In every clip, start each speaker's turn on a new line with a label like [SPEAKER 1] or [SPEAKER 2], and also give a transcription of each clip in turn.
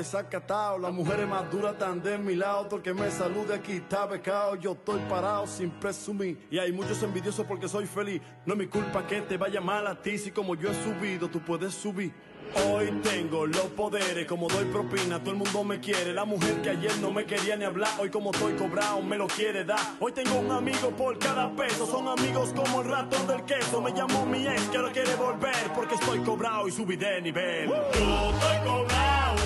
[SPEAKER 1] Desacatado.
[SPEAKER 2] Las mujeres más duras están de mi lado. Todo me salude aquí está becado. Yo estoy parado sin presumir. Y hay muchos envidiosos porque soy feliz. No es mi culpa que te vaya mal a ti. Si como yo he subido, tú puedes subir. Hoy tengo los poderes, como doy propina, todo el mundo me quiere. La mujer que ayer no me quería ni hablar, hoy como estoy cobrado, me lo quiere dar. Hoy tengo un amigo por cada peso, son amigos como el ratón del queso. Me llamó mi ex que ahora quiere volver, porque estoy cobrado y subí de nivel.
[SPEAKER 1] Yo estoy cobrado.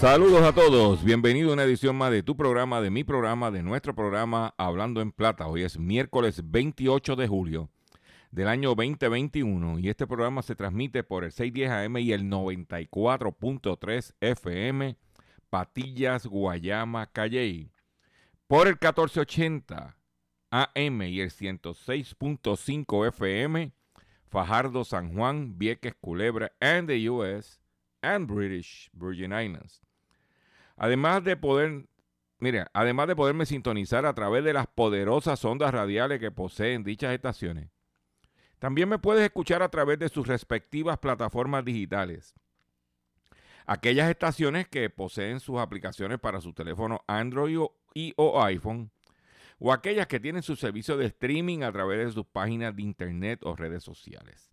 [SPEAKER 3] Saludos a todos, bienvenido a una edición más de tu programa, de mi programa, de nuestro programa Hablando en Plata. Hoy es miércoles 28 de julio del año 2021 y este programa se transmite por el 610 AM y el 94.3 FM Patillas, Guayama, Calley, por el 1480 AM y el 106.5 FM Fajardo, San Juan, Vieques, Culebra, and the US and British Virgin Islands. Además de poder, mire, además de poderme sintonizar a través de las poderosas ondas radiales que poseen dichas estaciones, también me puedes escuchar a través de sus respectivas plataformas digitales. Aquellas estaciones que poseen sus aplicaciones para su teléfono Android y o iPhone, o aquellas que tienen su servicio de streaming a través de sus páginas de internet o redes sociales.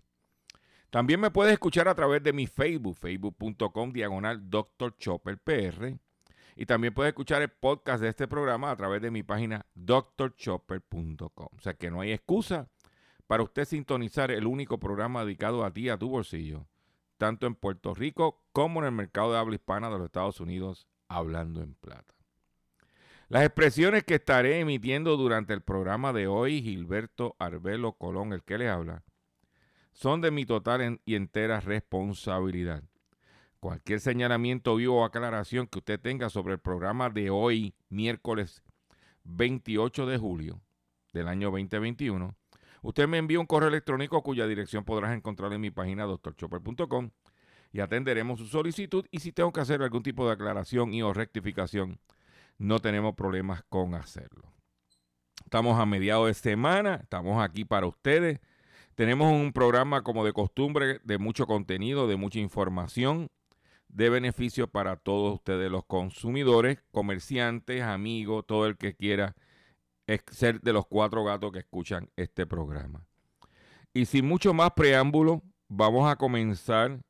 [SPEAKER 3] También me puedes escuchar a través de mi Facebook, facebook.com diagonal Dr. Chopper PR. Y también puedes escuchar el podcast de este programa a través de mi página drchopper.com. O sea que no hay excusa para usted sintonizar el único programa dedicado a ti, a tu bolsillo, tanto en Puerto Rico como en el mercado de habla hispana de los Estados Unidos, hablando en plata. Las expresiones que estaré emitiendo durante el programa de hoy, Gilberto Arbelo Colón, el que le habla, son de mi total y entera responsabilidad. Cualquier señalamiento vivo o aclaración que usted tenga sobre el programa de hoy, miércoles 28 de julio del año 2021, usted me envía un correo electrónico cuya dirección podrás encontrar en mi página drchopper.com y atenderemos su solicitud y si tengo que hacer algún tipo de aclaración y o rectificación, no tenemos problemas con hacerlo. Estamos a mediados de semana, estamos aquí para ustedes. Tenemos un programa como de costumbre de mucho contenido, de mucha información, de beneficio para todos ustedes los consumidores, comerciantes, amigos, todo el que quiera ser de los cuatro gatos que escuchan este programa. Y sin mucho más preámbulo, vamos a comenzar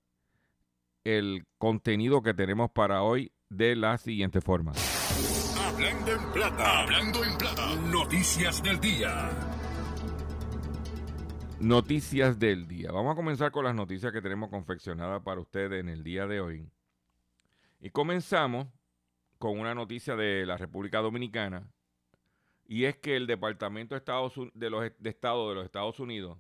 [SPEAKER 3] el contenido que tenemos para hoy de la siguiente forma.
[SPEAKER 4] Hablando en plata, hablando en plata. Noticias del día.
[SPEAKER 3] Noticias del día. Vamos a comenzar con las noticias que tenemos confeccionadas para ustedes en el día de hoy. Y comenzamos con una noticia de la República Dominicana. Y es que el Departamento de, Estados, los, de Estado de los Estados Unidos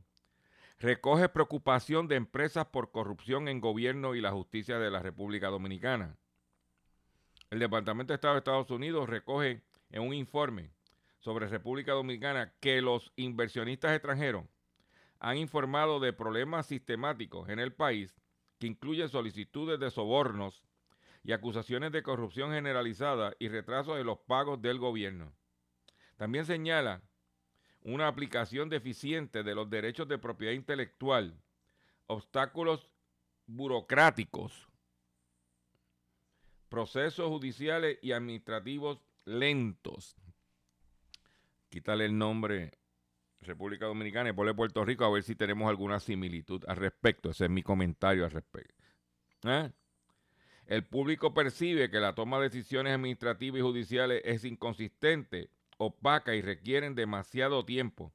[SPEAKER 3] recoge preocupación de empresas por corrupción en gobierno y la justicia de la República Dominicana. El Departamento de Estado de Estados Unidos recoge en un informe sobre República Dominicana que los inversionistas extranjeros han informado de problemas sistemáticos en el país que incluyen solicitudes de sobornos y acusaciones de corrupción generalizada y retraso de los pagos del gobierno. También señala una aplicación deficiente de los derechos de propiedad intelectual, obstáculos burocráticos, procesos judiciales y administrativos lentos. Quítale el nombre República Dominicana y ponle Puerto Rico a ver si tenemos alguna similitud al respecto. Ese es mi comentario al respecto. ¿Eh? El público percibe que la toma de decisiones administrativas y judiciales es inconsistente, opaca y requieren demasiado tiempo.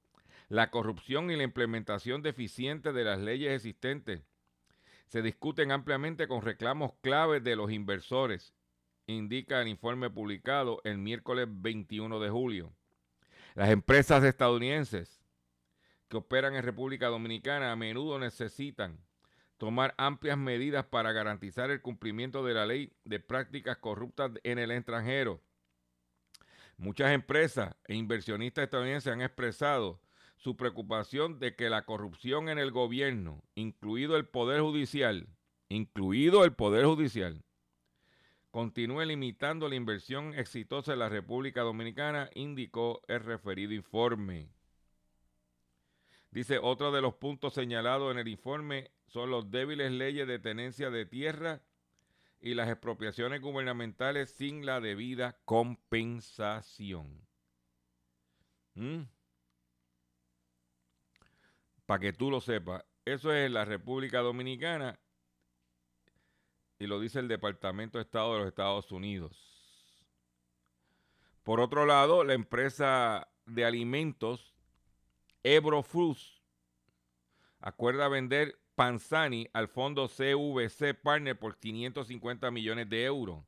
[SPEAKER 3] La corrupción y la implementación deficiente de las leyes existentes se discuten ampliamente con reclamos claves de los inversores, indica el informe publicado el miércoles 21 de julio. Las empresas estadounidenses que operan en República Dominicana a menudo necesitan tomar amplias medidas para garantizar el cumplimiento de la ley de prácticas corruptas en el extranjero. Muchas empresas e inversionistas estadounidenses han expresado su preocupación de que la corrupción en el gobierno, incluido el Poder Judicial, incluido el Poder Judicial, continúe limitando la inversión exitosa en la República Dominicana, indicó el referido informe. Dice, otro de los puntos señalados en el informe son los débiles leyes de tenencia de tierra y las expropiaciones gubernamentales sin la debida compensación. ¿Mm? Para que tú lo sepas, eso es la República Dominicana y lo dice el Departamento de Estado de los Estados Unidos. Por otro lado, la empresa de alimentos Ebro Foods acuerda vender Panzani al fondo CVC Partner por 550 millones de euros.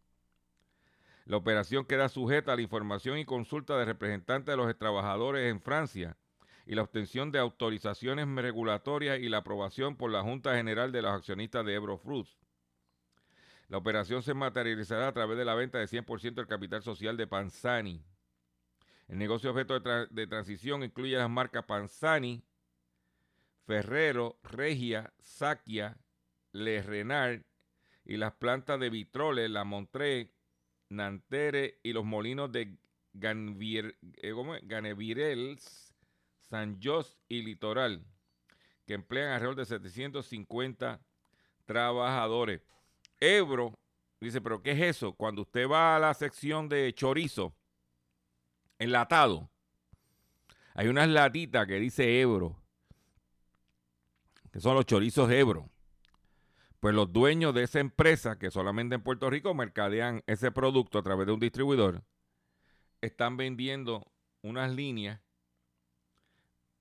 [SPEAKER 3] La operación queda sujeta a la información y consulta de representantes de los trabajadores en Francia y la obtención de autorizaciones regulatorias y la aprobación por la Junta General de los Accionistas de Ebro Foods. La operación se materializará a través de la venta de 100% del capital social de Panzani. El negocio objeto de, transición incluye las marcas Panzani, Ferrero, Regia, Saquia, Le Renard y las plantas de Vitrole, La Montré, Nantere y los molinos de eh, Ganevirels, San Jos y Litoral, que emplean alrededor de 750 trabajadores. Ebro dice, pero ¿qué es eso? Cuando usted va a la sección de chorizo, enlatado, hay unas latitas que dice Ebro que son los chorizos Ebro. Pues los dueños de esa empresa, que solamente en Puerto Rico mercadean ese producto a través de un distribuidor, están vendiendo unas líneas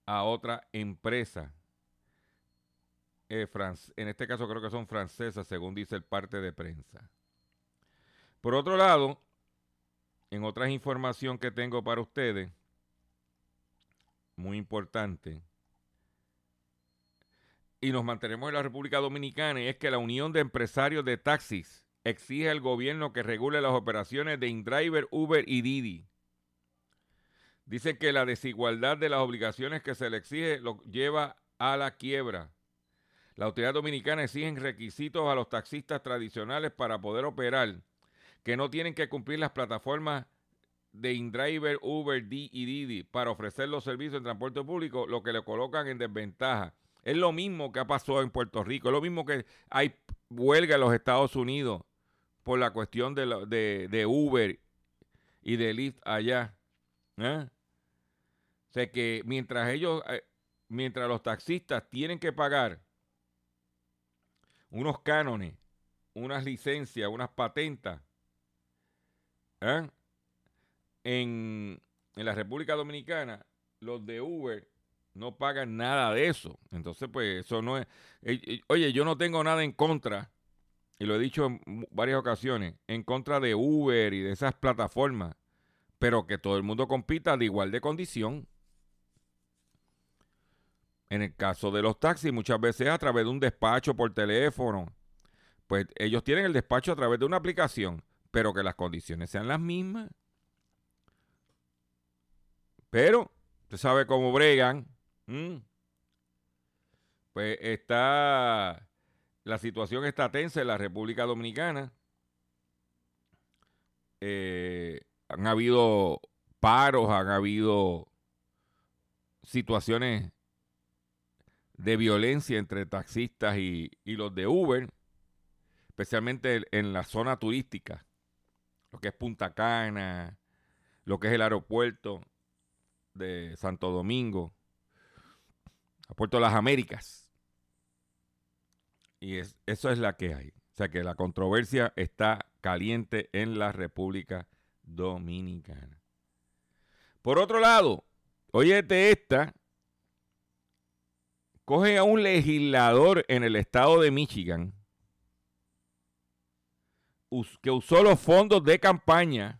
[SPEAKER 3] a otra empresa. Eh, en este caso creo que son francesas, según dice el parte de prensa. Por otro lado, en otra información que tengo para ustedes, muy importante, y nos mantenemos en la República Dominicana y es que la Unión de Empresarios de Taxis exige al gobierno que regule las operaciones de InDriver, Uber y Didi. Dice que la desigualdad de las obligaciones que se le exige lo lleva a la quiebra. La autoridad dominicana exige requisitos a los taxistas tradicionales para poder operar, que no tienen que cumplir las plataformas de InDriver, Uber, Didi y Didi para ofrecer los servicios de transporte público, lo que le colocan en desventaja. Es lo mismo que ha pasado en Puerto Rico, es lo mismo que hay huelga en los Estados Unidos por la cuestión de, Uber y de Lyft allá. ¿eh? Sea que mientras ellos, eh, mientras los taxistas tienen que pagar unos cánones, unas licencias, unas patentas, ¿eh? en, en la República Dominicana, los de Uber no pagan nada de eso. Entonces, pues eso no es... Eh, eh, oye, yo no tengo nada en contra, y lo he dicho en varias ocasiones, en contra de Uber y de esas plataformas, pero que todo el mundo compita de igual de condición. En el caso de los taxis, muchas veces a través de un despacho por teléfono, pues ellos tienen el despacho a través de una aplicación, pero que las condiciones sean las mismas. Pero, usted sabe cómo bregan. Pues está, la situación está tensa en la República Dominicana. Eh, han habido paros, han habido situaciones de violencia entre taxistas y, y los de Uber, especialmente en la zona turística, lo que es Punta Cana, lo que es el aeropuerto de Santo Domingo, a Puerto Las Américas. Y es, eso es la que hay. O sea que la controversia está caliente en la República Dominicana. Por otro lado, óyete esta, coge a un legislador en el estado de Michigan que usó los fondos de campaña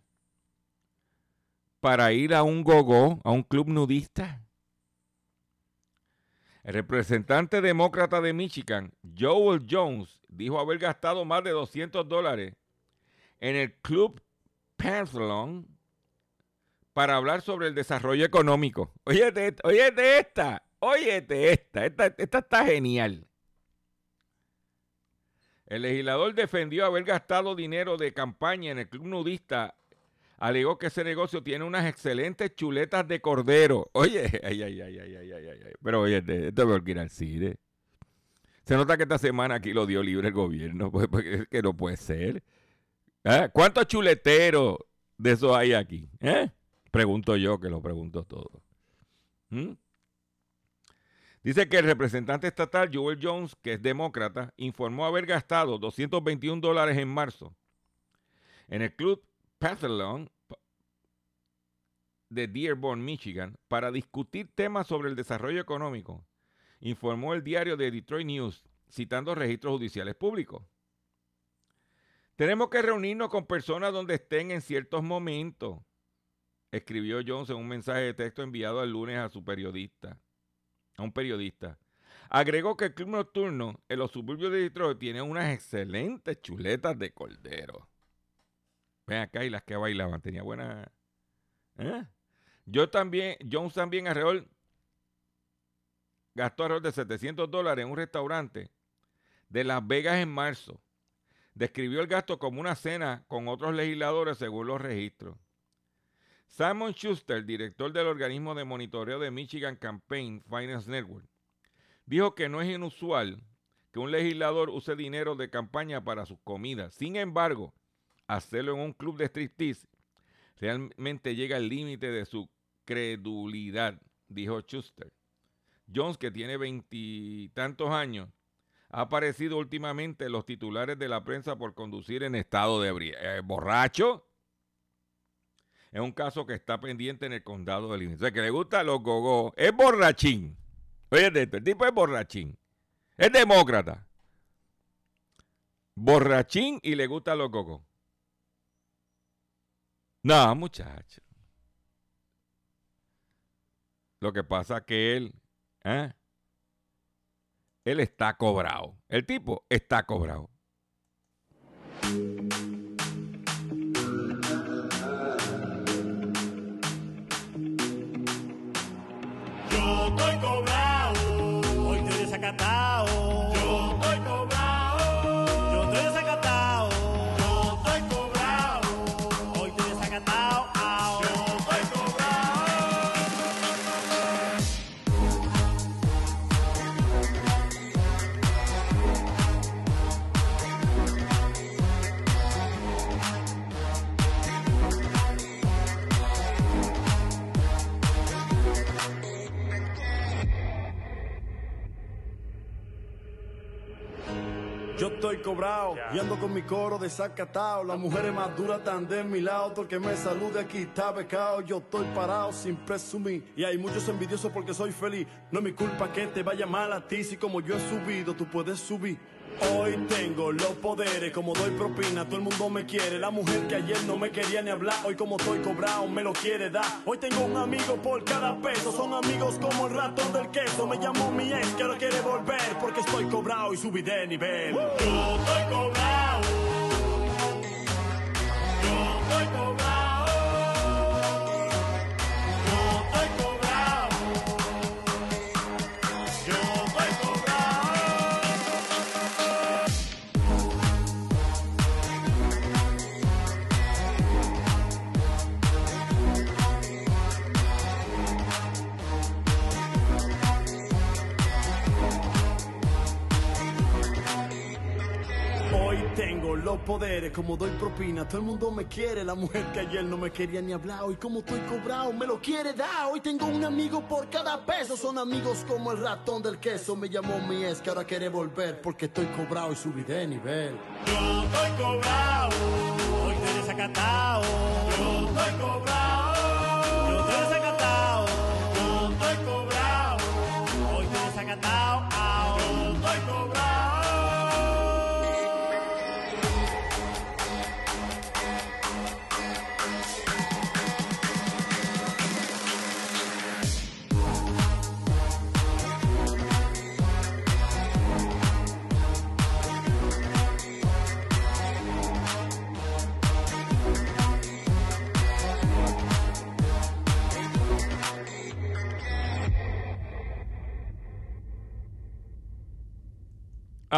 [SPEAKER 3] para ir a un gogo, a un club nudista. El representante demócrata de Michigan, Joel Jones, dijo haber gastado más de 200 dólares en el club Panthlon para hablar sobre el desarrollo económico. Óyete, óyete esta, óyete esta, esta, esta está genial. El legislador defendió haber gastado dinero de campaña en el club nudista alegó que ese negocio tiene unas excelentes chuletas de cordero. Oye, ay, ay, ay, ay, ay, ay, ay. Pero oye, esto es que ir al cine. Se nota que esta semana aquí lo dio libre el gobierno, pues, porque que no puede ser. ¿Eh? ¿Cuántos chuleteros de esos hay aquí? ¿Eh? Pregunto yo, que lo pregunto todo. ¿Mm? Dice que el representante estatal Joel Jones, que es demócrata, informó haber gastado 221 dólares en marzo en el club Pathelon de Dearborn, Michigan, para discutir temas sobre el desarrollo económico, informó el diario de Detroit News, citando registros judiciales públicos. Tenemos que reunirnos con personas donde estén en ciertos momentos, escribió Jones en un mensaje de texto enviado el lunes a su periodista, a un periodista. Agregó que el club nocturno en los suburbios de Detroit tiene unas excelentes chuletas de cordero. Ven acá y las que bailaban. Tenía buena. ¿eh? Yo también, Jones también alrededor gastó alrededor de 700 dólares en un restaurante de Las Vegas en marzo. Describió el gasto como una cena con otros legisladores según los registros. Simon Schuster, director del organismo de monitoreo de Michigan Campaign Finance Network, dijo que no es inusual que un legislador use dinero de campaña para sus comidas. Sin embargo, hacerlo en un club de striptease realmente llega al límite de su credulidad, dijo Schuster. Jones, que tiene veintitantos años, ha aparecido últimamente en los titulares de la prensa por conducir en estado de eh, borracho. Es un caso que está pendiente en el condado de Illinois. O sea, que le gusta los gogos. Es borrachín. Oye, el tipo es borrachín. Es demócrata. Borrachín y le gusta los gogos. No, muchacho. Lo que pasa es que él, ¿eh? él está cobrado. El tipo está cobrado.
[SPEAKER 1] Estoy cobrado, hoy estoy desacatado. Estoy cobrado
[SPEAKER 2] y ando con mi coro desacatado. Las mujeres más duras están de mi lado. Todo el que me salude aquí está becado. Yo estoy parado sin presumir. Y hay muchos envidiosos porque soy feliz. No es mi culpa que te vaya mal a ti. Si como yo he subido, tú puedes subir. Hoy tengo los poderes, como doy propina, todo el mundo me quiere. La mujer que ayer no me quería ni hablar, hoy como estoy cobrado, me lo quiere dar. Hoy tengo un amigo por cada peso, son amigos como el ratón del queso. Me llamó mi ex que ahora quiere volver, porque estoy cobrado y subí de nivel.
[SPEAKER 1] Yo estoy cobrado.
[SPEAKER 2] Poderes, como doy propina, todo el mundo me quiere, la mujer que ayer no me quería ni hablar, hoy como estoy cobrado, me lo quiere dar, hoy tengo un amigo por cada peso, son amigos como el ratón del queso, me llamó mi ex que ahora quiere volver, porque estoy cobrado y subí de nivel.
[SPEAKER 1] Yo estoy cobrado, hoy estoy desacatado. Yo estoy cobrado,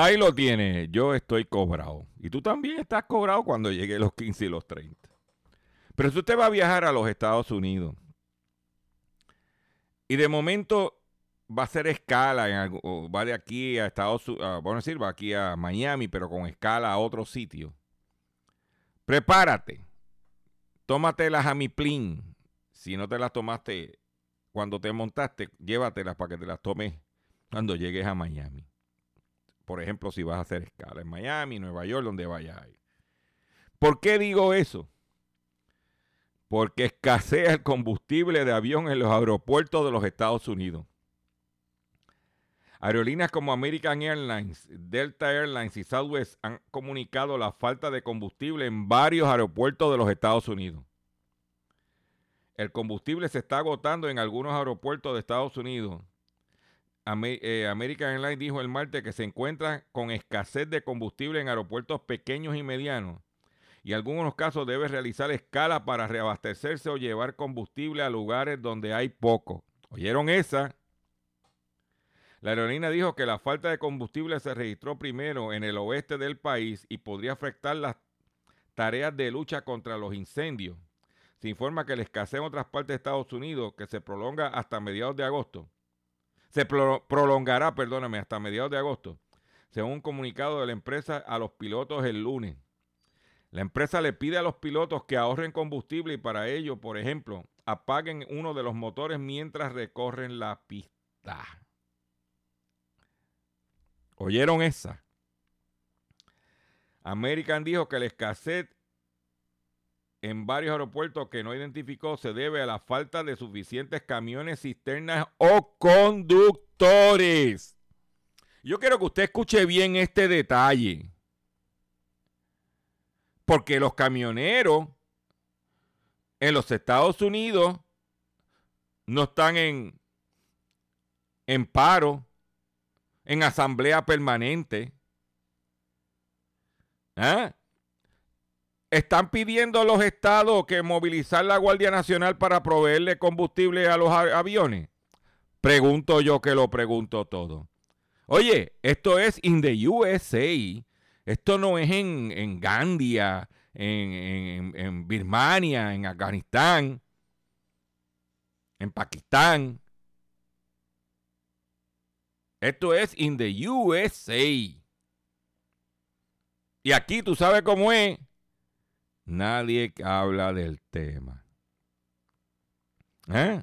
[SPEAKER 3] Ahí lo tiene, yo estoy cobrado. Y tú también estás cobrado cuando llegue los 15 y los 30. Pero si usted va a viajar a los Estados Unidos y de momento va a hacer escala, en va de aquí a Estados Unidos, vamos a decir, va aquí a Miami, pero con escala a otro sitio. Prepárate. Tómate las Amiplin. Si no te las tomaste cuando te montaste, llévatelas para que te las tomes cuando llegues a Miami. Por ejemplo, si vas a hacer escala en Miami, Nueva York, donde vayas a. ¿Por qué digo eso? Porque escasea el combustible de avión en los aeropuertos de los Estados Unidos. Aerolíneas como American Airlines, Delta Airlines y Southwest han comunicado la falta de combustible en varios aeropuertos de los Estados Unidos. El combustible se está agotando en algunos aeropuertos de Estados Unidos. Eh, American Airlines dijo el martes que se encuentra con escasez de combustible en aeropuertos pequeños y medianos y en algunos casos debe realizar escala para reabastecerse o llevar combustible a lugares donde hay poco. ¿Oyeron esa? La aerolínea dijo que la falta de combustible se registró primero en el oeste del país y podría afectar las tareas de lucha contra los incendios. Se informa que la escasez en otras partes de Estados Unidos, que se prolonga hasta mediados de agosto, se pro- prolongará, perdóname, hasta mediados de agosto, según un comunicado de la empresa a los pilotos el lunes. La empresa le pide a los pilotos que ahorren combustible y para ello, por ejemplo, apaguen uno de los motores mientras recorren la pista. ¿Oyeron esa? American dijo que la escasez en varios aeropuertos que no identificó se debe a la falta de suficientes camiones, cisternas o conductores. Yo quiero que usted escuche bien este detalle. Porque los camioneros en los Estados Unidos no están en, en paro, en asamblea permanente. ¿Ah? Están pidiendo a los estados que movilizar la Guardia Nacional para proveerle combustible a los aviones. Pregunto yo que lo pregunto todo. Oye, esto es in the USA. Esto no es en, en Gandia, en, en- en Birmania, en Afganistán, en Pakistán. Esto es in the USA. Y aquí tú sabes cómo es. Nadie habla del tema. ¿Eh?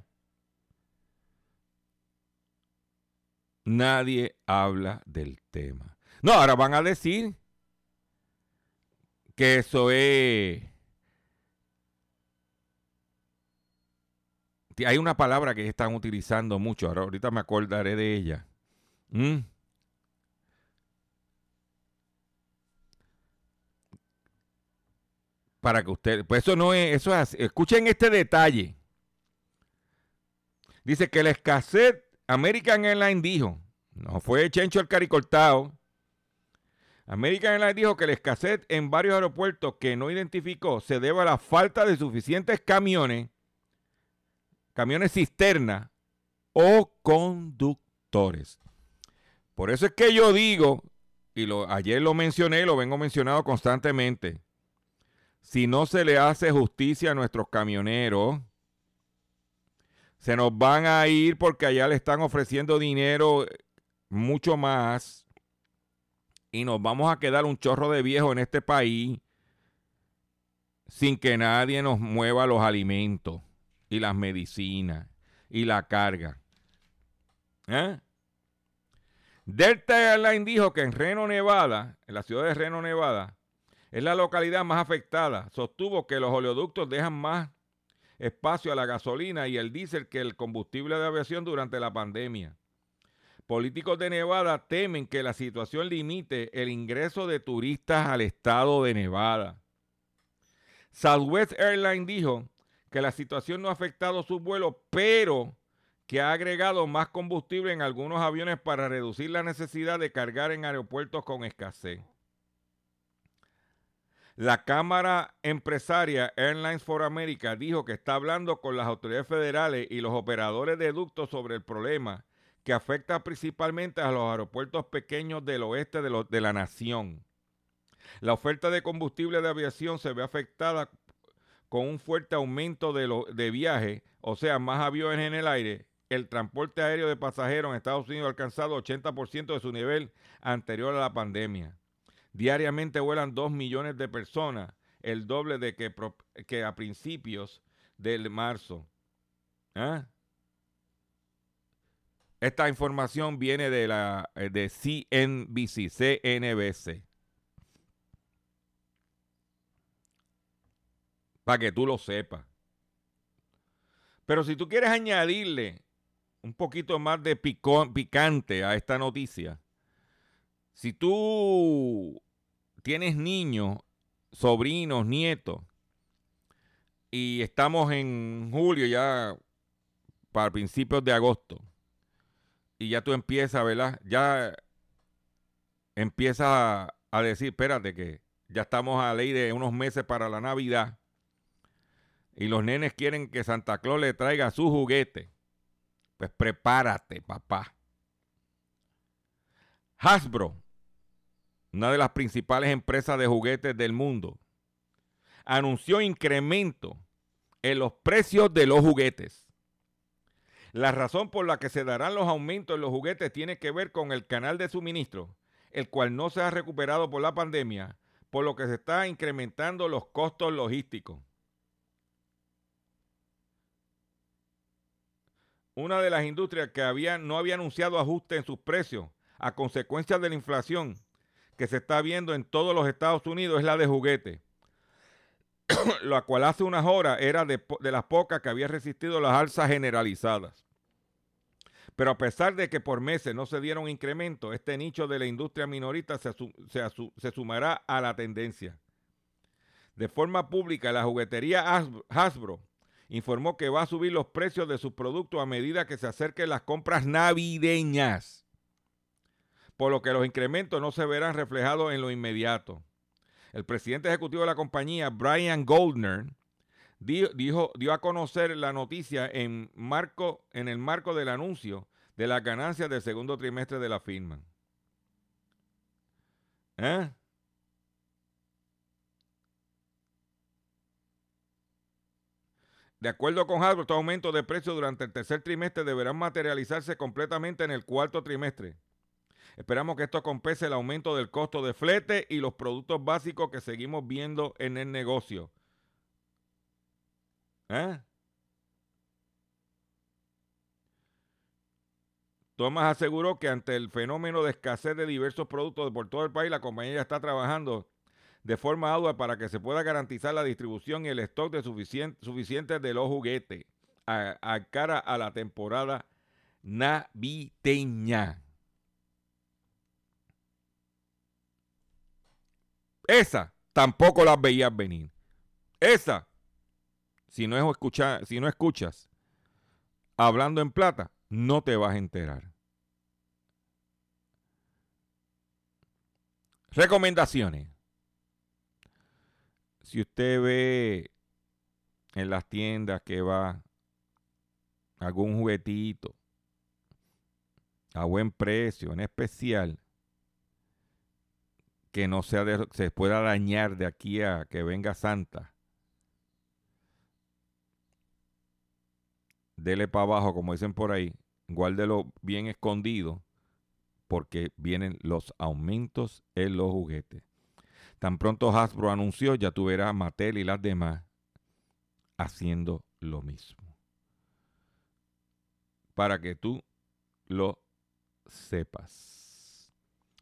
[SPEAKER 3] Nadie habla del tema. No, ahora van a decir que eso es... Hay una palabra que están utilizando mucho, ahora ahorita me acordaré de ella. ¿Mm? Para que usted, pues eso no es, eso es así. Escuchen este detalle. Dice que la escasez, American Airlines dijo, no fue Chencho el caricortado. American Airlines dijo que la escasez en varios aeropuertos que no identificó se debe a la falta de suficientes camiones, camiones cisterna o conductores. Por eso es que yo digo, y lo, ayer lo mencioné, lo vengo mencionado constantemente, si no se le hace justicia a nuestros camioneros, se nos van a ir porque allá le están ofreciendo dinero eh, mucho más y nos vamos a quedar un chorro de viejos en este país sin que nadie nos mueva los alimentos y las medicinas y la carga. ¿Eh? Delta Airlines dijo que en Reno, Nevada, en la ciudad de Reno, Nevada, es la localidad más afectada. Sostuvo que los oleoductos dejan más espacio a la gasolina y el diésel que el combustible de aviación durante la pandemia. Políticos de Nevada temen que la situación limite el ingreso de turistas al estado de Nevada. Southwest Airlines dijo que la situación no ha afectado sus vuelos, pero que ha agregado más combustible en algunos aviones para reducir la necesidad de cargar en aeropuertos con escasez. La Cámara Empresaria Airlines for America dijo que está hablando con las autoridades federales y los operadores de ductos sobre el problema que afecta principalmente a los aeropuertos pequeños del oeste de, la nación. La oferta de combustible de aviación se ve afectada con un fuerte aumento de, de viajes, o sea, más aviones en el aire. El transporte aéreo de pasajeros en Estados Unidos ha alcanzado 80% de su nivel anterior a la pandemia. Diariamente vuelan 2 millones de personas, el doble de que, que a principios del marzo. ¿Ah? Esta información viene de la de CNBC, CNBC. Para que tú lo sepas. Pero si tú quieres añadirle un poquito más de picante a esta noticia, si tú tienes niños, sobrinos, nietos, y estamos en julio ya para principios de agosto, y ya tú empiezas, ¿verdad? Ya empiezas a, decir, espérate que ya estamos a ley de unos meses para la Navidad y los nenes quieren que Santa Claus le traiga su juguete, pues prepárate, papá. Hasbro, una de las principales empresas de juguetes del mundo, anunció incremento en los precios de los juguetes. La razón por la que se darán los aumentos en los juguetes tiene que ver con el canal de suministro, el cual no se ha recuperado por la pandemia, por lo que se está incrementando los costos logísticos. una de las industrias que había, no había anunciado ajuste en sus precios a consecuencia de la inflación que se está viendo en todos los Estados Unidos es la de juguete, la cual hace unas horas era de, las pocas que había resistido las alzas generalizadas. Pero a pesar de que por meses no se dieron incrementos, este nicho de la industria minorista se, se sumará a la tendencia. De forma pública, la juguetería Hasbro informó que va a subir los precios de sus productos a medida que se acerquen las compras navideñas, por lo que los incrementos no se verán reflejados en lo inmediato. El presidente ejecutivo de la compañía, Brian Goldner, dijo, dio a conocer la noticia en, marco, en el marco del anuncio de las ganancias del segundo trimestre de la firma. ¿Eh? De acuerdo con Hasbro, estos aumentos de precios durante el tercer trimestre deberán materializarse completamente en el cuarto trimestre. Esperamos que esto compense el aumento del costo de flete y los productos básicos que seguimos viendo en el negocio. ¿Eh? Thomas aseguró que ante el fenómeno de escasez de diversos productos por todo el país, la compañía ya está trabajando de forma ardua para que se pueda garantizar la distribución y el stock de suficiente, de los juguetes a, cara a la temporada navideña. Esa tampoco las veías venir. Esa, si no, si no escuchas hablando en plata, no te vas a enterar. Recomendaciones si usted ve en las tiendas que va algún juguetito a buen precio, en especial, que no sea se pueda dañar de aquí a que venga Santa. Dele para abajo, como dicen por ahí, guárdelo bien escondido, porque vienen los aumentos en los juguetes. Tan pronto Hasbro anunció, ya tú verás a Mattel y las demás haciendo lo mismo. Para que tú lo sepas.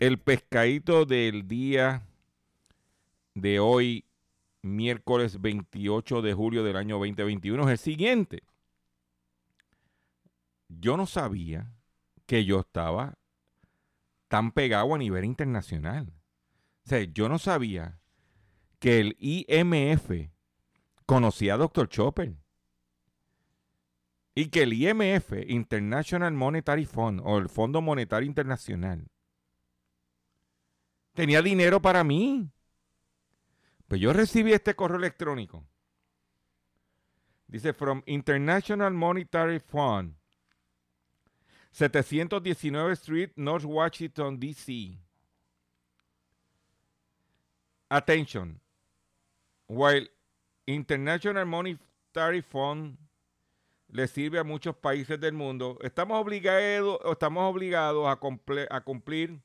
[SPEAKER 3] el pescadito del día de hoy, miércoles 28 de julio del año 2021, es el siguiente. Yo no sabía que yo estaba tan pegado a nivel internacional. O sea, yo no sabía que el IMF conocía a Dr. Chopper. Y que el IMF, International Monetary Fund, o el Fondo Monetario Internacional, tenía dinero para mí. Pues yo recibí este correo electrónico. Dice, from International Monetary Fund, 719 Street, North Washington, D.C. Attention. While International Monetary Fund le sirve a muchos países del mundo, estamos obligados, estamos obligados a, a cumplir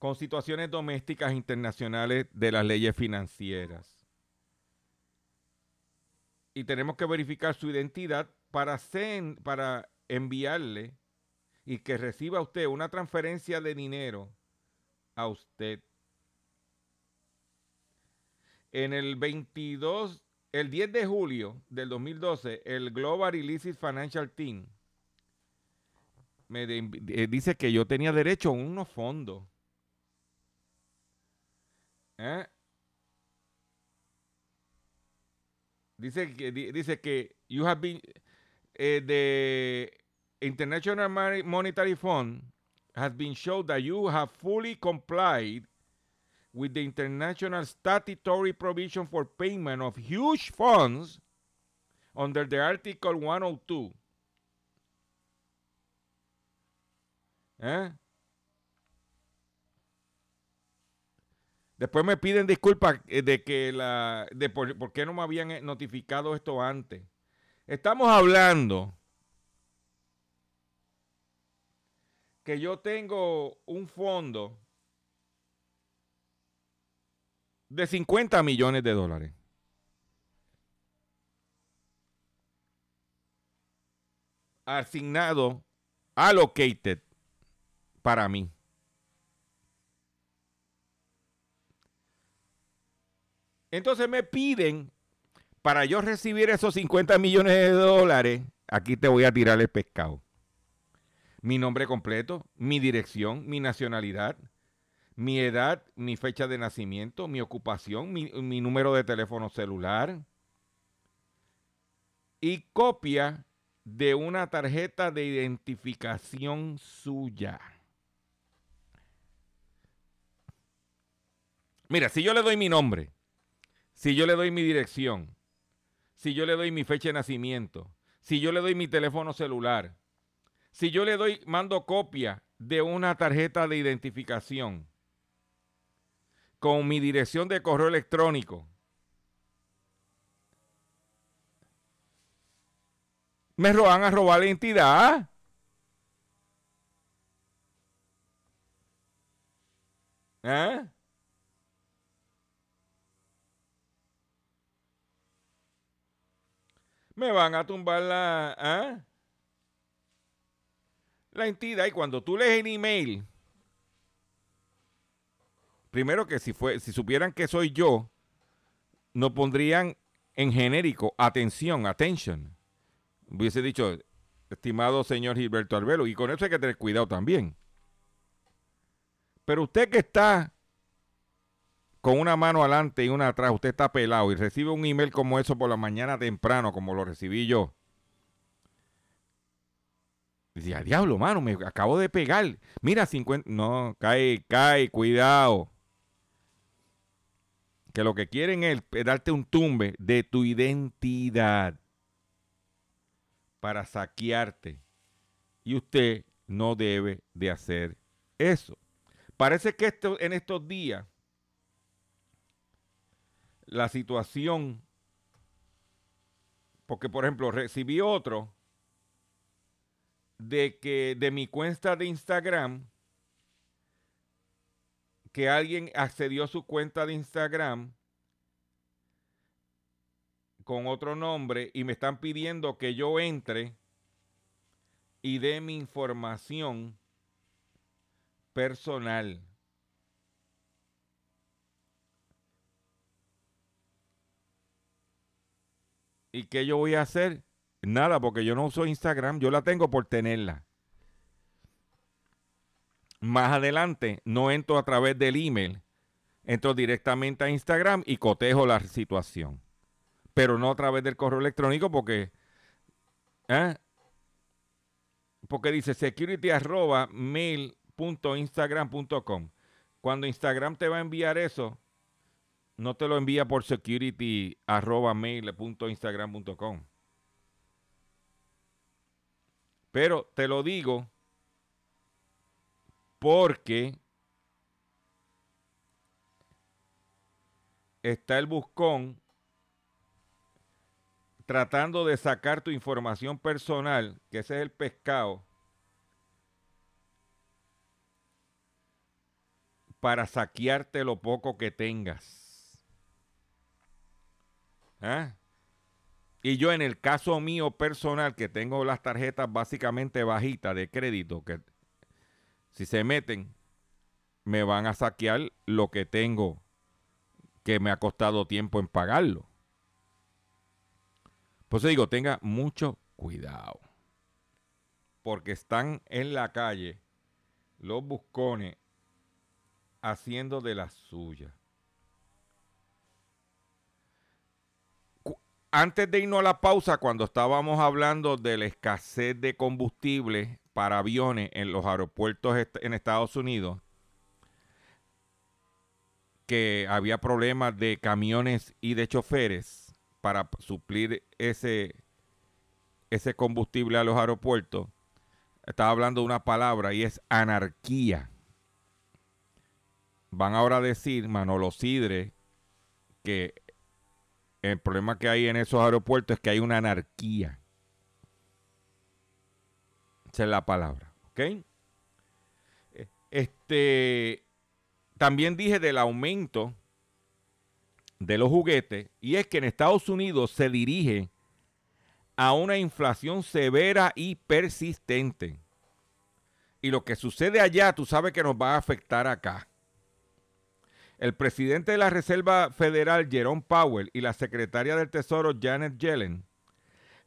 [SPEAKER 3] con situaciones domésticas internacionales de las leyes financieras. Y tenemos que verificar su identidad para, para enviarle y que reciba usted una transferencia de dinero a usted. En el 22, el 10 de julio del 2012, el Global Illicit Financial Team me eh, dice que yo tenía derecho a unos fondos. ¿Eh? Dice que dice que you have been eh, the International Monetary Fund has been shown that you have fully complied with the international statutory provision for payment of huge funds under the Article 102. ¿Eh? Después me piden disculpas eh, de que la de por, por qué no me habían eh, notificado esto antes. Estamos hablando que yo tengo un fondo de 50 millones de dólares. Asignado, allocated para mí. Entonces me piden, para yo recibir esos 50 millones de dólares, aquí te voy a tirar el pescado mi nombre completo, mi dirección, mi nacionalidad, mi edad, mi fecha de nacimiento, mi ocupación, mi, número de teléfono celular y copia de una tarjeta de identificación suya. Mira, si yo le doy mi nombre, si yo le doy mi dirección, si yo le doy mi fecha de nacimiento, si yo le doy mi teléfono celular, si yo le doy, mando copia de una tarjeta de identificación con mi dirección de correo electrónico, me van a robar la identidad. ¿Eh? Me van a tumbar la... ¿eh? la entidad y cuando tú lees el email, primero que si, fue, si supieran que soy yo, no pondrían en genérico atención, attention. Hubiese dicho, estimado señor Gilberto Arbelo, y con eso hay que tener cuidado también. Pero usted que está con una mano adelante y una atrás, usted está pelado y recibe un email como eso por la mañana temprano, como lo recibí yo Decía, diablo, mano, me acabo de pegar. Mira, 50. No, cae, cae, cuidado. Que lo que quieren es darte un tumbe de tu identidad para saquearte. Y usted no debe de hacer eso. Parece que en estos días la situación, porque por ejemplo recibí otro de que de mi cuenta de Instagram, que alguien accedió a su cuenta de Instagram con otro nombre y me están pidiendo que yo entre y dé mi información personal. ¿Y qué yo voy a hacer? Nada, porque yo no uso Instagram, yo la tengo por tenerla. Más adelante, no entro a través del email, entro directamente a Instagram y cotejo la situación. Pero no a través del correo electrónico porque... ¿eh? Porque dice security arroba mail.instagram.com. Cuando Instagram te va a enviar eso, no te lo envía por security arroba mail.instagram.com. Pero te lo digo porque está el buscón tratando de sacar tu información personal, que ese es el pescado, para saquearte lo poco que tengas. ¿Ah? Y yo en el caso mío personal, que tengo las tarjetas básicamente bajitas de crédito, que si se meten, me van a saquear lo que tengo que me ha costado tiempo en pagarlo. Por eso digo, tenga mucho cuidado. Porque están en la calle los buscones haciendo de la suya. Antes de irnos a la pausa, cuando estábamos hablando de la escasez de combustible para aviones en los aeropuertos en Estados Unidos, que había problemas de camiones y de choferes para suplir ese, ese combustible a los aeropuertos, estaba hablando de una palabra y es anarquía. Van ahora a decir, Manolo Sidre, que el problema que hay en esos aeropuertos es que hay una anarquía. Esa es la palabra, ¿ok? Eh, este, también dije del aumento de los juguetes y es que en Estados Unidos se dirige a una inflación severa y persistente. Y lo que sucede allá, tú sabes que nos va a afectar acá. El presidente de la Reserva Federal, Jerome Powell, y la secretaria del Tesoro, Janet Yellen,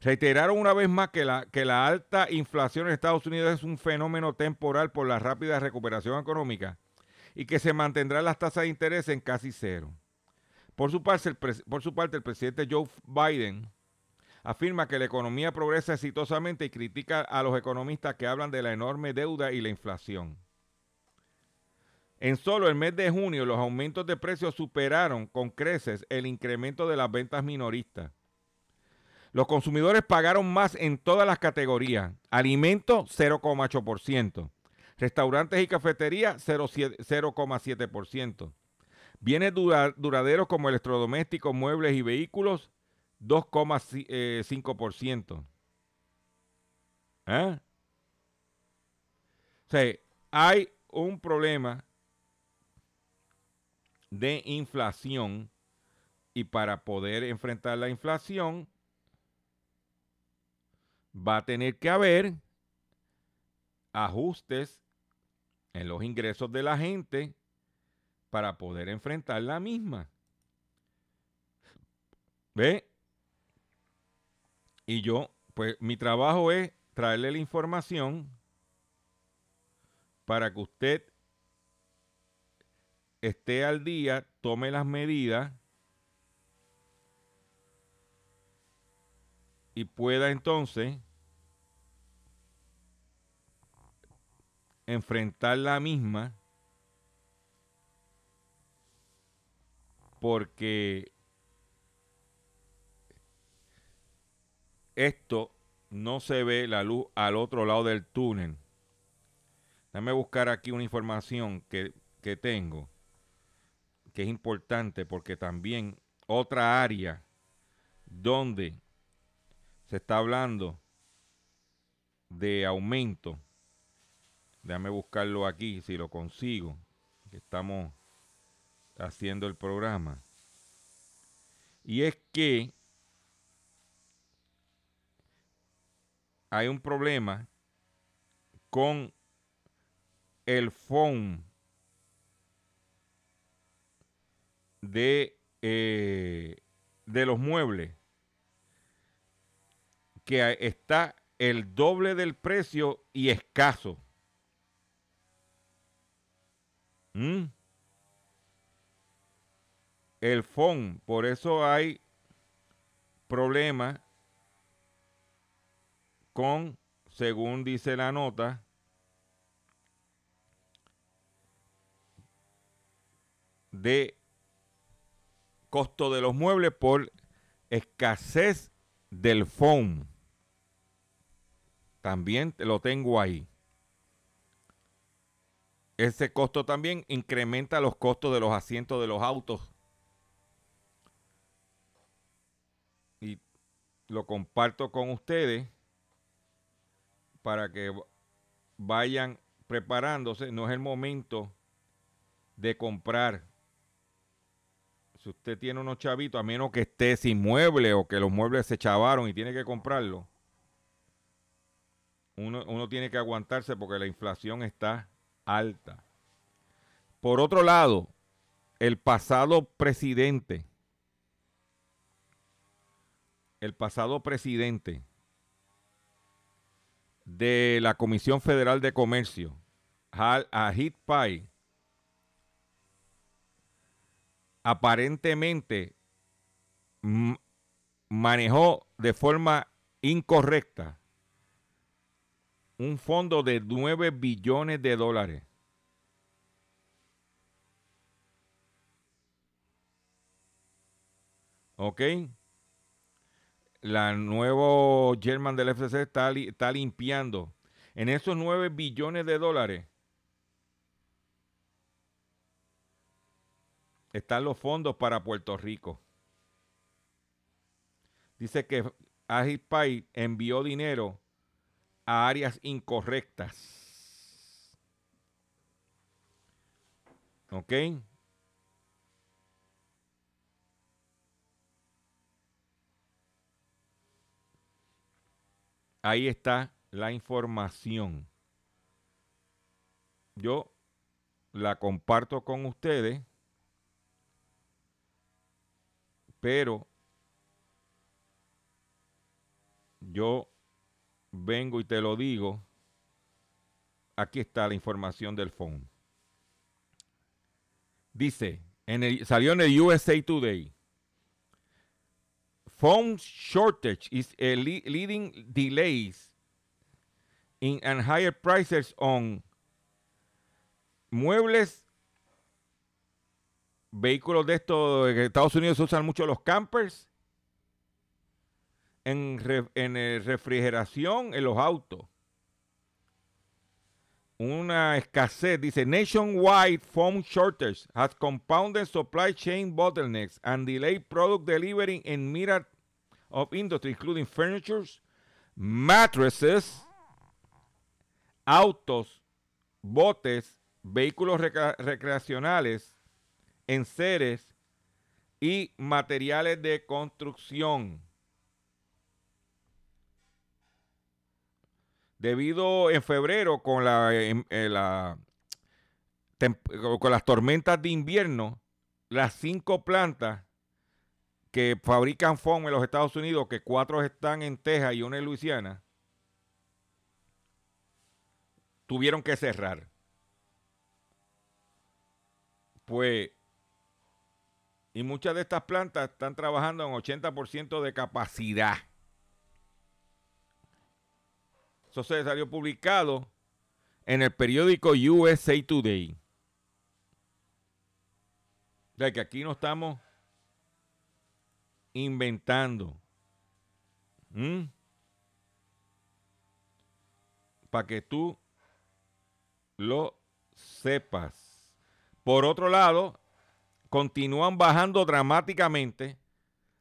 [SPEAKER 3] reiteraron una vez más que la, alta inflación en Estados Unidos es un fenómeno temporal por la rápida recuperación económica y que se mantendrán las tasas de interés en casi cero. Por su, parte, el, por su parte, el presidente Joe Biden afirma que la economía progresa exitosamente y critica a los economistas que hablan de la enorme deuda y la inflación. En solo el mes de junio, los aumentos de precios superaron con creces el incremento de las ventas minoristas. Los consumidores pagaron más en todas las categorías. Alimentos, 0,8%. Restaurantes y cafeterías, 0,7%. Bienes duraderos como electrodomésticos, muebles y vehículos, 2,5%. ¿Eh? O sea, hay un problema de inflación y para poder enfrentar la inflación va a tener que haber ajustes en los ingresos de la gente para poder enfrentar la misma. ¿Ve? Y yo, pues mi trabajo es traerle la información para que usted esté al día, tome las medidas y pueda entonces enfrentar la misma porque esto no se ve la luz al otro lado del túnel. Déjame buscar aquí una información que, que tengo, que es importante porque también otra área donde se está hablando de aumento. Déjame buscarlo aquí, si lo consigo, que estamos haciendo el programa. Y es que hay un problema con el foam de, eh, de los muebles que está el doble del precio y escaso. ¿Mm? El foam, por eso hay problemas con, según dice la nota, de costo de los muebles por escasez del foam. También lo tengo ahí. Ese costo también incrementa los costos de los asientos de los autos. Y lo comparto con ustedes para que vayan preparándose. No es el momento de comprar. Si usted tiene unos chavitos, a menos que esté sin mueble o que los muebles se chavaron y tiene que comprarlo, uno, uno tiene que aguantarse porque la inflación está alta. Por otro lado, el pasado presidente, el pasado presidente de la Comisión Federal de Comercio, Ajit Pai, aparentemente manejó de forma incorrecta un fondo de 9 billones de dólares. ¿Ok? la nuevo German del FCC está, está limpiando. En esos 9 billones de dólares están los fondos para Puerto Rico. Dice que Agipay envió dinero a áreas incorrectas. ¿Ok? Ahí está la información. Yo la comparto con ustedes, pero yo vengo y te lo digo. Aquí está la información del phone. Dice, salió en el USA Today. Phone shortage is leading delays in and higher prices on muebles, vehículos de estos en Estados Unidos se usan mucho los campers, en, en refrigeración en los autos. Una escasez, dice, nationwide phone shortage has compounded supply chain bottlenecks and delayed product delivery in myriad of industry, including furniture, mattresses, autos, botes, vehículos recreacionales, enseres y materiales de construcción. debido en febrero con, la, em, eh, con las tormentas de invierno, las cinco plantas que fabrican foam en los Estados Unidos, que cuatro están en Texas y una en Luisiana, tuvieron que cerrar. Pues, y muchas de estas plantas están trabajando en 80% de capacidad. Eso se salió publicado en el periódico USA Today. Sea que aquí no estamos inventando. Para que tú lo sepas. Por otro lado, continúan bajando dramáticamente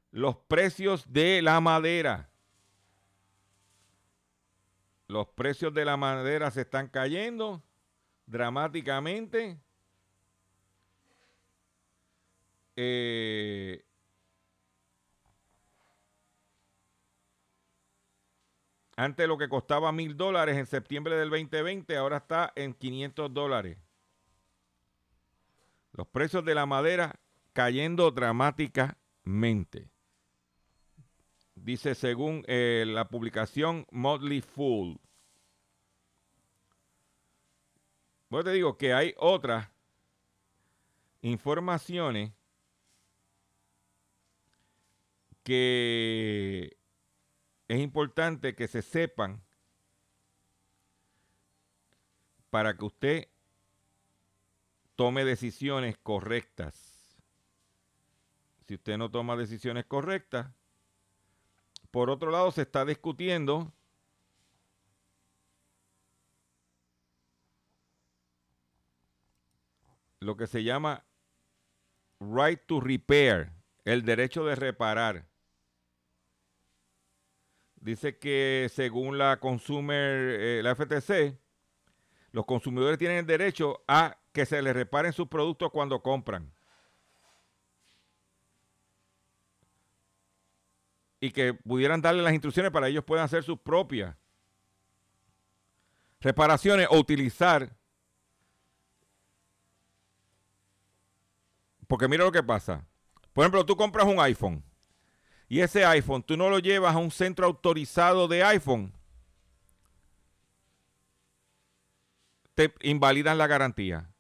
[SPEAKER 3] los precios de la madera. Los precios de la madera se están cayendo dramáticamente. Eh, antes lo que costaba mil dólares en septiembre del 2020, ahora está en 500 dólares. Los precios de la madera cayendo dramáticamente. Dice según eh, la publicación Motley Fool. Bueno, te digo que hay otras informaciones que es importante que se sepan para que usted tome decisiones correctas. Si usted no toma decisiones correctas, por otro lado se está discutiendo lo que se llama right to repair, el derecho de reparar. Dice que según la Consumer, eh, la FTC, los consumidores tienen el derecho a que se les reparen sus productos cuando compran. Y que pudieran darle las instrucciones para que ellos puedan hacer sus propias reparaciones o utilizar. Porque mira lo que pasa. Por ejemplo, tú compras un iPhone y ese iPhone tú no lo llevas a un centro autorizado de iPhone, te invalidan la garantía.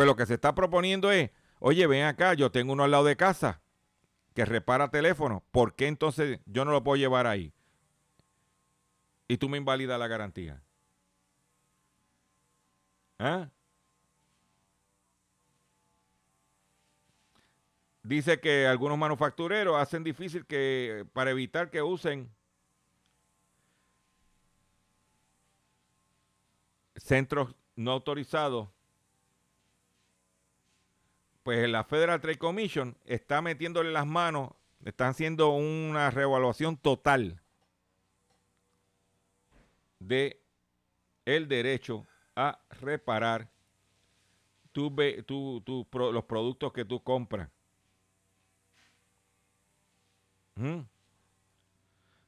[SPEAKER 3] Pero lo que se está proponiendo es, oye, ven acá, yo tengo uno al lado de casa que repara teléfono, ¿por qué entonces yo no lo puedo llevar ahí? Y tú me invalidas la garantía. ¿Ah? Dice que algunos manufactureros hacen difícil que para evitar que usen centros no autorizados. Pues la Federal Trade Commission está metiéndole las manos, están haciendo una reevaluación total de el derecho a reparar los productos que tú compras.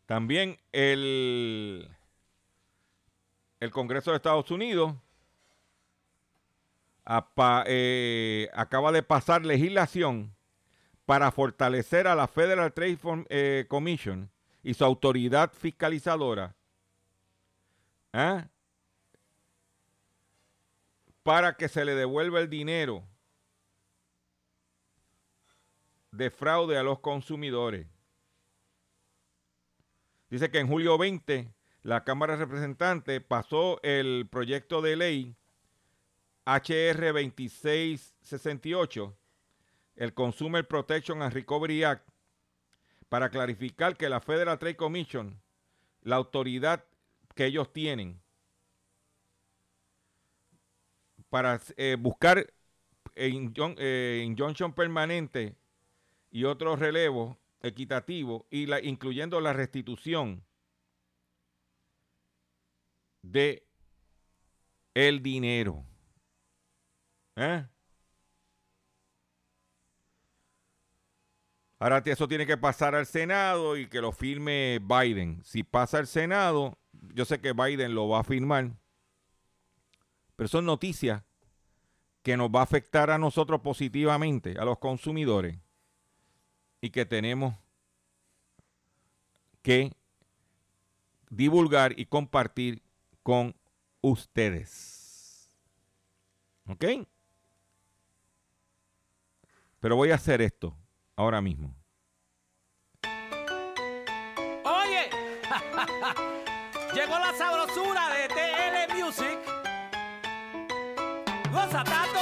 [SPEAKER 3] También el, el Congreso de Estados Unidos eh, acaba de pasar legislación para fortalecer a la Federal Trade eh, Commission y su autoridad fiscalizadora ¿ah? para que se le devuelva el dinero de fraude a los consumidores. Dice que en julio 20 la Cámara de Representantes pasó el proyecto de ley HR 2668, el Consumer Protection and Recovery Act, para clarificar que la Federal Trade Commission, la autoridad que ellos tienen para eh, buscar eh, injunction permanente y otros relevos equitativo y la, incluyendo la restitución de el dinero. ¿Eh? Ahora eso tiene que pasar al Senado y que lo firme Biden. Si pasa al Senado, yo sé que Biden lo va a firmar. Pero son noticias que nos va a afectar a nosotros positivamente, a los consumidores y que tenemos que divulgar y compartir con ustedes. ¿Ok? Pero voy a hacer esto ahora mismo.
[SPEAKER 5] Oye, llegó la sabrosura de TL Music
[SPEAKER 1] Tato.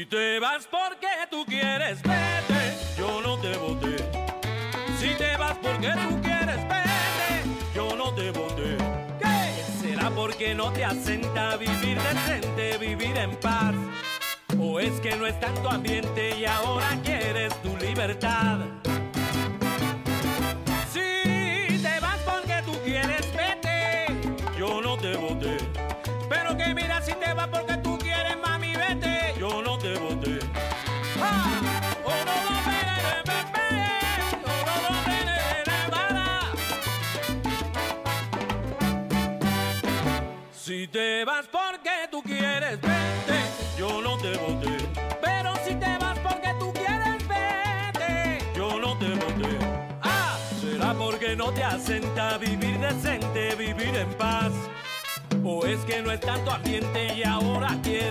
[SPEAKER 1] Si te vas porque tú quieres, vete, yo no te voté. Si te vas porque tú quieres, vete, yo no te voté. ¿Qué? ¿Será porque no te asenta vivir decente, vivir en paz? ¿O es que no es tanto ambiente y ahora quieres tu libertad? Si te vas porque tú quieres, vete, yo no te voté. Pero que mira si te vas porque Si te vas porque tú quieres, vete, yo no te voté. Pero si te vas porque tú quieres, vete, yo no te voté. Ah, será porque no te asenta vivir decente, vivir en paz. ¿O es que no es tanto ambiente y ahora quieres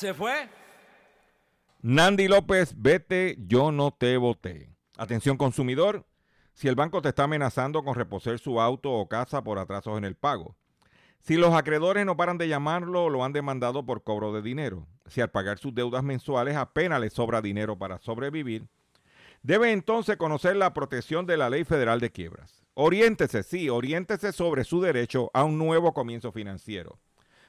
[SPEAKER 1] se fue. Nandy López,
[SPEAKER 3] vete, yo no te voté. Atención consumidor, si el banco te está amenazando con reposer su auto o casa por atrasos en el pago. Si los acreedores no paran de llamarlo, lo han demandado por cobro de dinero. Si al pagar sus deudas mensuales apenas le sobra dinero para sobrevivir, debe entonces conocer la protección de la Ley Federal de Quiebras. Oriéntese, sí, oriéntese sobre su derecho a un nuevo comienzo financiero.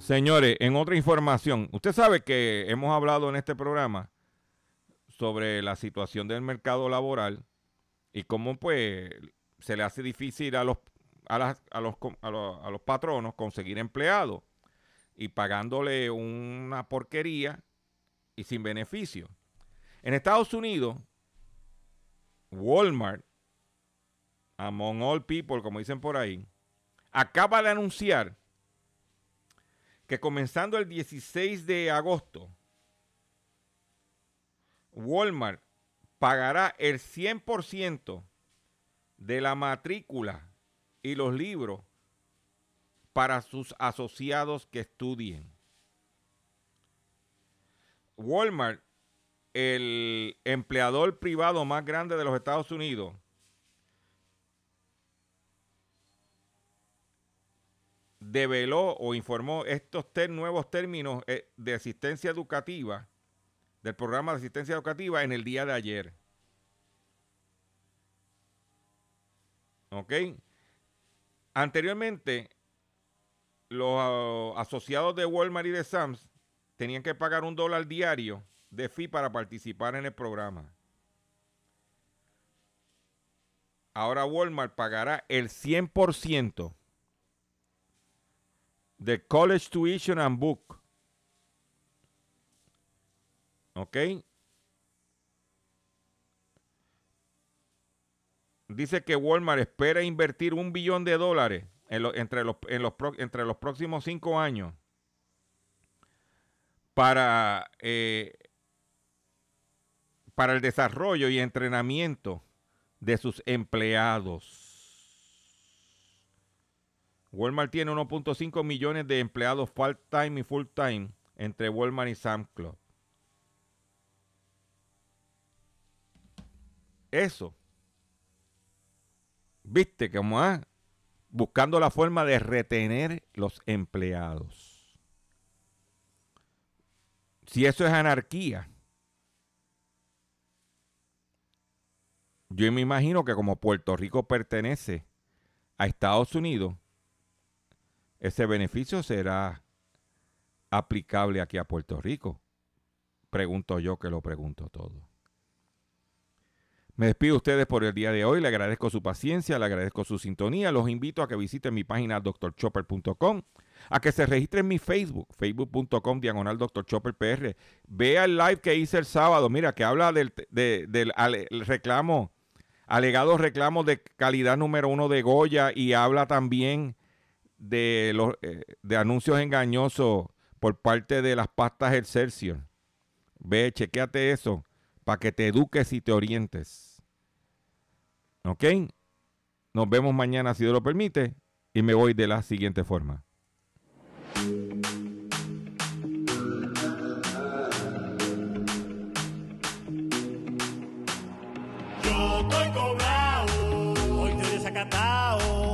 [SPEAKER 3] Señores, en otra información, usted sabe que hemos hablado en este programa sobre la situación del mercado laboral y cómo pues se le hace difícil a los a, los, a los, a los patronos conseguir empleados y pagándole una porquería y sin beneficio. En Estados Unidos, Walmart, among all people, como dicen por ahí, acaba de anunciar que comenzando el 16 de agosto, Walmart pagará el 100% de la matrícula y los libros para sus asociados que estudien. Walmart, el empleador privado más grande de los Estados Unidos, develó o informó estos nuevos términos eh, de asistencia educativa, del programa de asistencia educativa en el día de ayer. ¿Ok? Anteriormente, los ah, asociados de Walmart y de Sams tenían que pagar un dólar diario de fee para participar en el programa. Ahora Walmart pagará el 100% de College Tuition and Book. ¿Ok? Dice que Walmart espera invertir un billón de dólares en entre, los, en los entre los próximos cinco años para, eh, para el desarrollo y entrenamiento de sus empleados. Walmart tiene 1.5 millones de empleados part-time y full-time entre Walmart y Sam Club. Eso. Viste como ah, buscando la forma de retener los empleados. Si eso es anarquía, yo me imagino que como Puerto Rico pertenece a Estados Unidos, ese beneficio será aplicable aquí a Puerto Rico. Pregunto yo que lo pregunto todo. Me despido de ustedes por el día de hoy. Le agradezco su paciencia, le agradezco su sintonía. Los invito a que visiten mi página drchopper.com, a que se registren en mi Facebook, facebook.com diagonal drchopperpr. Vea el live que hice el sábado, mira, que habla del, de- del reclamo, alegados reclamos de calidad número uno de Goya y habla también de, los, eh, de anuncios engañosos por parte de las pastas Excelsior. Ve, chequéate eso para que te eduques y te orientes. ¿Ok? Nos vemos mañana si Dios lo permite y me voy de la siguiente forma.
[SPEAKER 1] Yo estoy cobrado, hoy estoy desacatado.